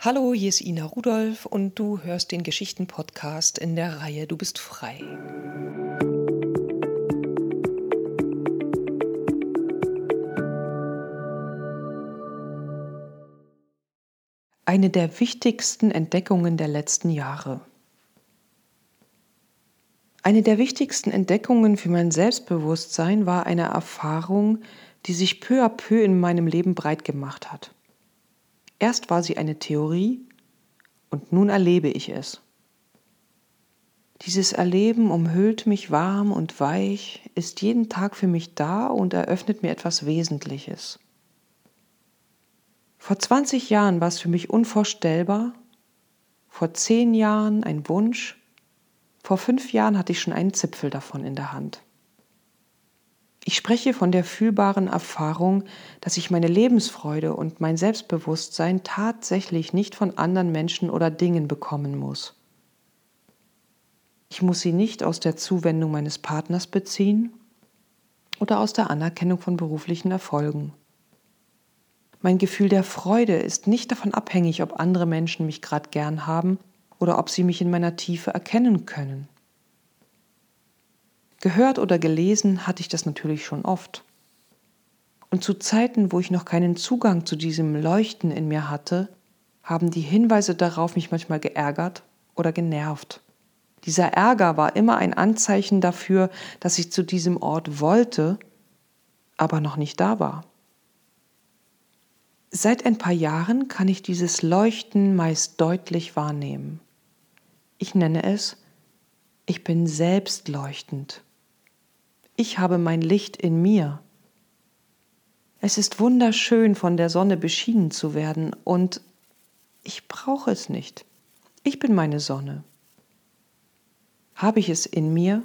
Hallo, hier ist Ina Rudolph und du hörst den Geschichten-Podcast in der Reihe Du bist frei. Eine der wichtigsten Entdeckungen der letzten Jahre. Eine der wichtigsten Entdeckungen für mein Selbstbewusstsein war eine Erfahrung, die sich peu à peu in meinem Leben breit gemacht hat. Erst war sie eine Theorie und nun erlebe ich es. Dieses Erleben umhüllt mich warm und weich, ist jeden Tag für mich da und eröffnet mir etwas Wesentliches. Vor 20 Jahren war es für mich unvorstellbar, vor 10 Jahren ein Wunsch, vor 5 Jahren hatte ich schon einen Zipfel davon in der Hand. Ich spreche von der fühlbaren Erfahrung, dass ich meine Lebensfreude und mein Selbstbewusstsein tatsächlich nicht von anderen Menschen oder Dingen bekommen muss. Ich muss sie nicht aus der Zuwendung meines Partners beziehen oder aus der Anerkennung von beruflichen Erfolgen. Mein Gefühl der Freude ist nicht davon abhängig, ob andere Menschen mich gerade gern haben oder ob sie mich in meiner Tiefe erkennen können. Gehört oder gelesen hatte ich das natürlich schon oft. Und zu Zeiten, wo ich noch keinen Zugang zu diesem Leuchten in mir hatte, haben die Hinweise darauf mich manchmal geärgert oder genervt. Dieser Ärger war immer ein Anzeichen dafür, dass ich zu diesem Ort wollte, aber noch nicht da war. Seit ein paar Jahren kann ich dieses Leuchten meist deutlich wahrnehmen. Ich nenne es, ich bin selbstleuchtend. Ich habe mein Licht in mir. Es ist wunderschön, von der Sonne beschienen zu werden, und ich brauche es nicht. Ich bin meine Sonne. Habe ich es in mir,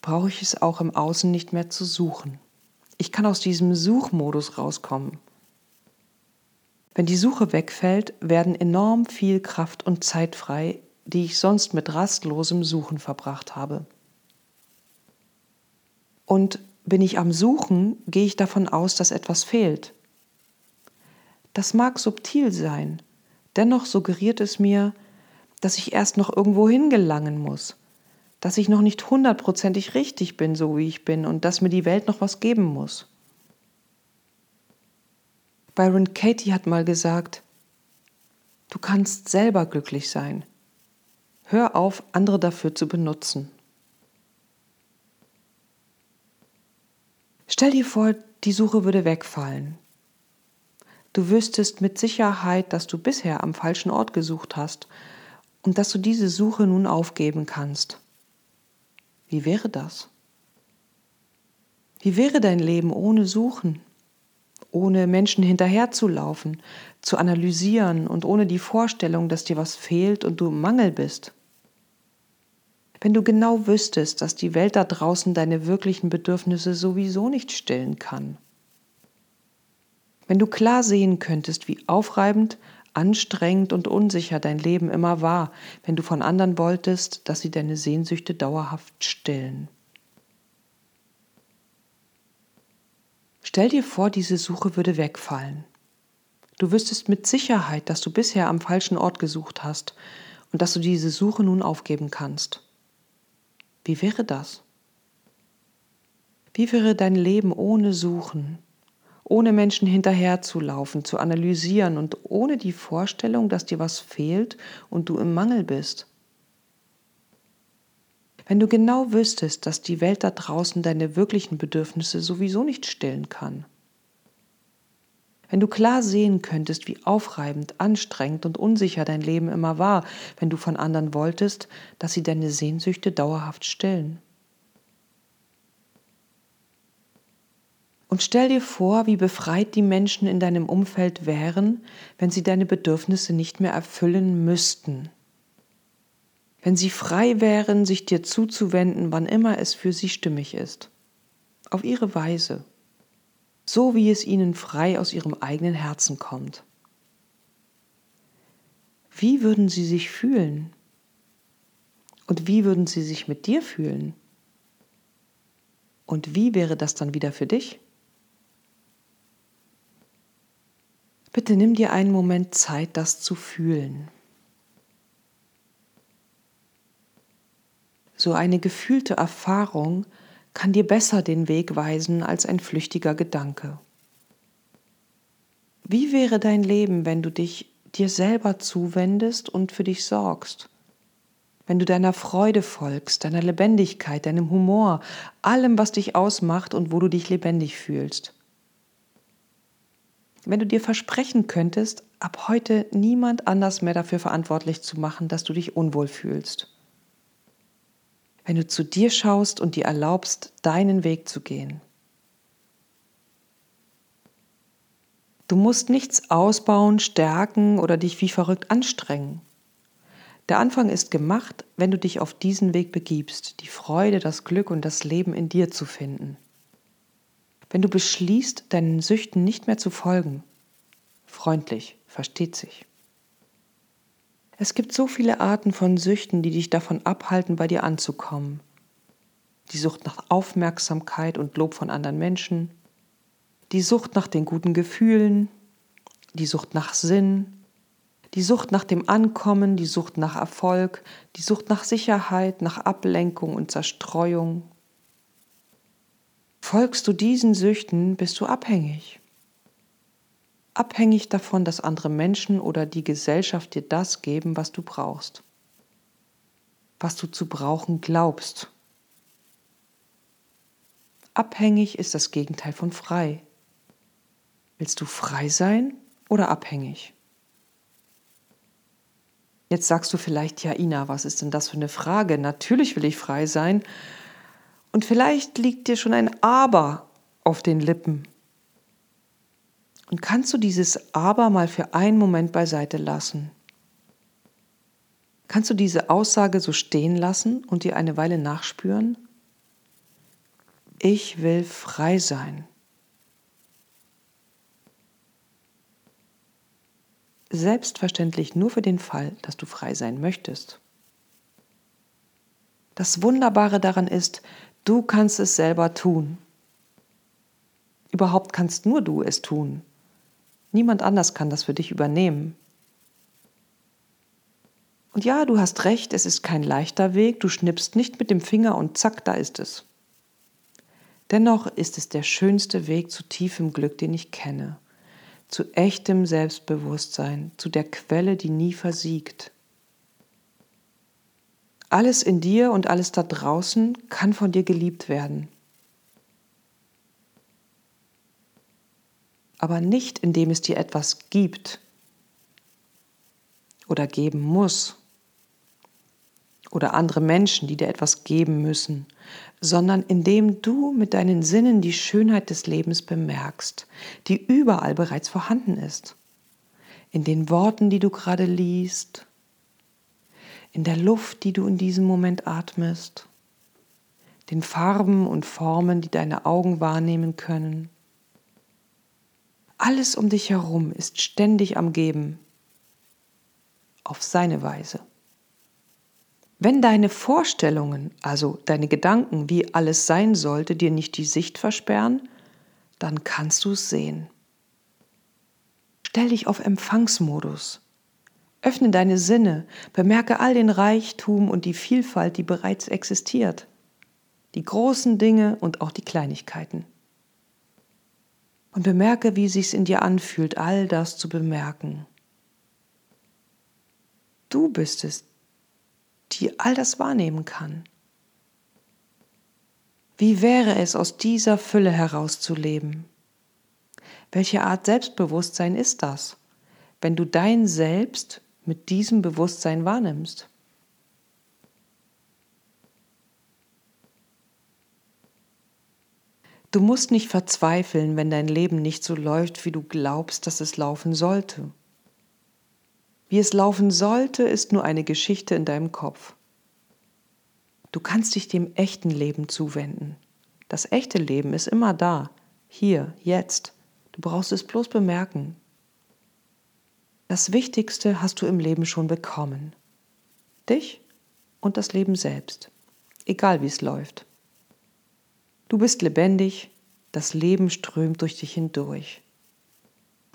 brauche ich es auch im Außen nicht mehr zu suchen. Ich kann aus diesem Suchmodus rauskommen. Wenn die Suche wegfällt, werden enorm viel Kraft und Zeit frei, die ich sonst mit rastlosem Suchen verbracht habe. Und bin ich am Suchen, gehe ich davon aus, dass etwas fehlt. Das mag subtil sein, dennoch suggeriert es mir, dass ich erst noch irgendwo hingelangen muss, dass ich noch nicht hundertprozentig richtig bin, so wie ich bin, und dass mir die Welt noch was geben muss. Byron Katie hat mal gesagt, du kannst selber glücklich sein. Hör auf, andere dafür zu benutzen. Stell dir vor, die Suche würde wegfallen. Du wüsstest mit Sicherheit, dass du bisher am falschen Ort gesucht hast und dass du diese Suche nun aufgeben kannst. Wie wäre das? Wie wäre dein Leben ohne Suchen, ohne Menschen hinterherzulaufen, zu analysieren und ohne die Vorstellung, dass dir was fehlt und du im Mangel bist? Wenn du genau wüsstest, dass die Welt da draußen deine wirklichen Bedürfnisse sowieso nicht stillen kann. Wenn du klar sehen könntest, wie aufreibend, anstrengend und unsicher dein Leben immer war, wenn du von anderen wolltest, dass sie deine Sehnsüchte dauerhaft stillen. Stell dir vor, diese Suche würde wegfallen. Du wüsstest mit Sicherheit, dass du bisher am falschen Ort gesucht hast und dass du diese Suche nun aufgeben kannst. Wie wäre das? Wie wäre dein Leben ohne Suchen, ohne Menschen hinterherzulaufen, zu analysieren und ohne die Vorstellung, dass dir was fehlt und du im Mangel bist? Wenn du genau wüsstest, dass die Welt da draußen deine wirklichen Bedürfnisse sowieso nicht stillen kann. Wenn du klar sehen könntest, wie aufreibend, anstrengend und unsicher dein Leben immer war, wenn du von anderen wolltest, dass sie deine Sehnsüchte dauerhaft stillen. Und stell dir vor, wie befreit die Menschen in deinem Umfeld wären, wenn sie deine Bedürfnisse nicht mehr erfüllen müssten. Wenn sie frei wären, sich dir zuzuwenden, wann immer es für sie stimmig ist. Auf ihre Weise so wie es ihnen frei aus ihrem eigenen Herzen kommt. Wie würden sie sich fühlen? Und wie würden sie sich mit dir fühlen? Und wie wäre das dann wieder für dich? Bitte nimm dir einen Moment Zeit, das zu fühlen. So eine gefühlte Erfahrung kann dir besser den Weg weisen als ein flüchtiger Gedanke. Wie wäre dein Leben, wenn du dich dir selber zuwendest und für dich sorgst? Wenn du deiner Freude folgst, deiner Lebendigkeit, deinem Humor, allem, was dich ausmacht und wo du dich lebendig fühlst. Wenn du dir versprechen könntest, ab heute niemand anders mehr dafür verantwortlich zu machen, dass du dich unwohl fühlst. Wenn du zu dir schaust und dir erlaubst, deinen Weg zu gehen. Du musst nichts ausbauen, stärken oder dich wie verrückt anstrengen. Der Anfang ist gemacht, wenn du dich auf diesen Weg begibst, die Freude, das Glück und das Leben in dir zu finden. Wenn du beschließt, deinen Süchten nicht mehr zu folgen. Freundlich, versteht sich. Es gibt so viele Arten von Süchten, die dich davon abhalten, bei dir anzukommen. Die Sucht nach Aufmerksamkeit und Lob von anderen Menschen, die Sucht nach den guten Gefühlen, die Sucht nach Sinn, die Sucht nach dem Ankommen, die Sucht nach Erfolg, die Sucht nach Sicherheit, nach Ablenkung und Zerstreuung. Folgst du diesen Süchten, bist du abhängig. Abhängig davon, dass andere Menschen oder die Gesellschaft dir das geben, was du brauchst. Was du zu brauchen glaubst. Abhängig ist das Gegenteil von frei. Willst du frei sein oder abhängig? Jetzt sagst du vielleicht, ja Ina, was ist denn das für eine Frage? Natürlich will ich frei sein. Und vielleicht liegt dir schon ein Aber auf den Lippen. Und kannst du dieses Aber mal für einen Moment beiseite lassen? Kannst du diese Aussage so stehen lassen und dir eine Weile nachspüren? Ich will frei sein. selbstverständlich nur für den Fall, dass du frei sein möchtest. Das Wunderbare daran ist, du kannst es selber tun. Überhaupt kannst nur du es tun. Niemand anders kann das für dich übernehmen. Und ja, du hast recht, es ist kein leichter Weg, du schnippst nicht mit dem Finger und zack, da ist es. Dennoch ist es der schönste Weg zu tiefem Glück, den ich kenne zu echtem Selbstbewusstsein, zu der Quelle, die nie versiegt. Alles in dir und alles da draußen kann von dir geliebt werden. Aber nicht indem es dir etwas gibt oder geben muss oder andere Menschen, die dir etwas geben müssen, sondern indem du mit deinen Sinnen die Schönheit des Lebens bemerkst, die überall bereits vorhanden ist. In den Worten, die du gerade liest, in der Luft, die du in diesem Moment atmest, den Farben und Formen, die deine Augen wahrnehmen können. Alles um dich herum ist ständig am Geben, auf seine Weise. Wenn deine Vorstellungen, also deine Gedanken, wie alles sein sollte, dir nicht die Sicht versperren, dann kannst du es sehen. Stell dich auf Empfangsmodus. Öffne deine Sinne, bemerke all den Reichtum und die Vielfalt, die bereits existiert. Die großen Dinge und auch die Kleinigkeiten. Und bemerke, wie sich's in dir anfühlt, all das zu bemerken. Du bist es, die all das wahrnehmen kann. Wie wäre es, aus dieser Fülle herauszuleben? Welche Art Selbstbewusstsein ist das, wenn du dein Selbst mit diesem Bewusstsein wahrnimmst? Du musst nicht verzweifeln, wenn dein Leben nicht so läuft, wie du glaubst, dass es laufen sollte. Wie es laufen sollte, ist nur eine Geschichte in deinem Kopf. Du kannst dich dem echten Leben zuwenden. Das echte Leben ist immer da, hier, jetzt. Du brauchst es bloß bemerken. Das Wichtigste hast du im Leben schon bekommen. Dich und das Leben selbst, egal wie es läuft. Du bist lebendig, das Leben strömt durch dich hindurch.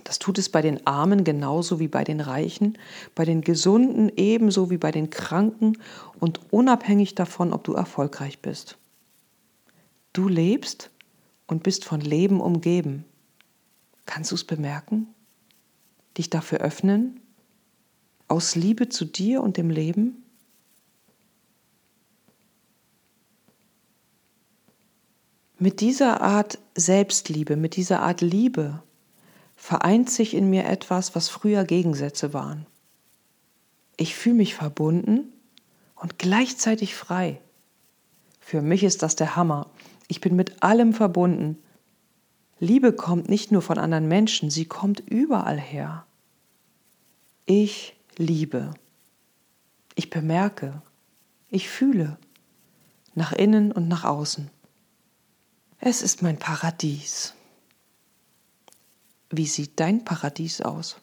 Das tut es bei den Armen genauso wie bei den Reichen, bei den Gesunden ebenso wie bei den Kranken und unabhängig davon, ob du erfolgreich bist. Du lebst und bist von Leben umgeben. Kannst du es bemerken? Dich dafür öffnen? Aus Liebe zu dir und dem Leben? Mit dieser Art Selbstliebe, mit dieser Art Liebe vereint sich in mir etwas, was früher Gegensätze waren. Ich fühle mich verbunden und gleichzeitig frei. Für mich ist das der Hammer. Ich bin mit allem verbunden. Liebe kommt nicht nur von anderen Menschen, sie kommt überall her. Ich liebe. Ich bemerke. Ich fühle. Nach innen und nach außen. Es ist mein Paradies. Wie sieht dein Paradies aus?